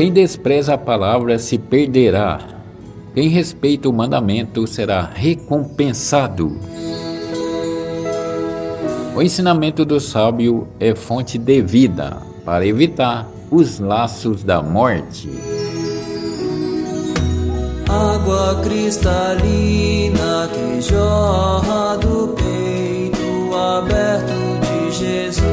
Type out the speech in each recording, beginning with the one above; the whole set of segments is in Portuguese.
Quem despreza a palavra se perderá. Quem respeita o mandamento será recompensado. O ensinamento do sábio é fonte de vida para evitar os laços da morte. Água cristalina que jorra do peito aberto de Jesus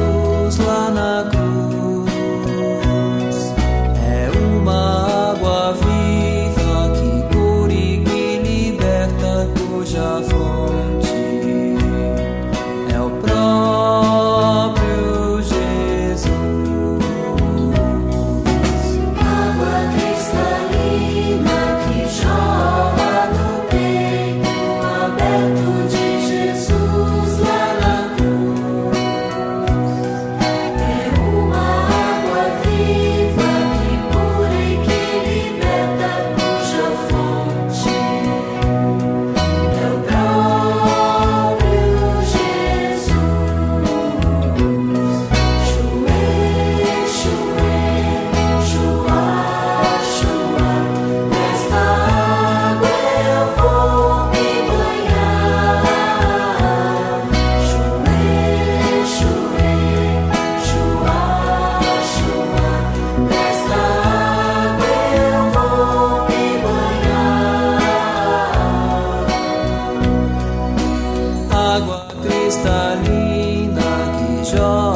água cristalina que jorra.